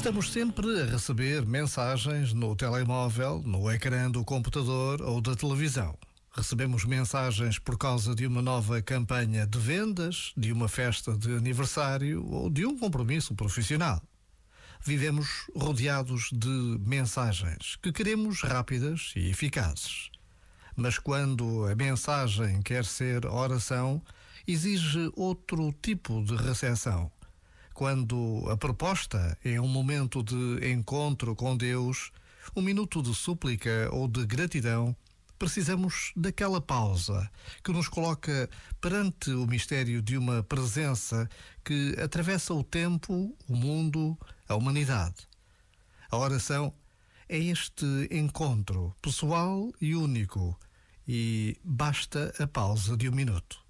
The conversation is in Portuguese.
Estamos sempre a receber mensagens no telemóvel, no ecrã do computador ou da televisão. Recebemos mensagens por causa de uma nova campanha de vendas, de uma festa de aniversário ou de um compromisso profissional. Vivemos rodeados de mensagens que queremos rápidas e eficazes. Mas quando a mensagem quer ser oração, exige outro tipo de recepção quando a proposta é um momento de encontro com Deus, um minuto de súplica ou de gratidão, precisamos daquela pausa que nos coloca perante o mistério de uma presença que atravessa o tempo, o mundo, a humanidade. A oração é este encontro pessoal e único, e basta a pausa de um minuto.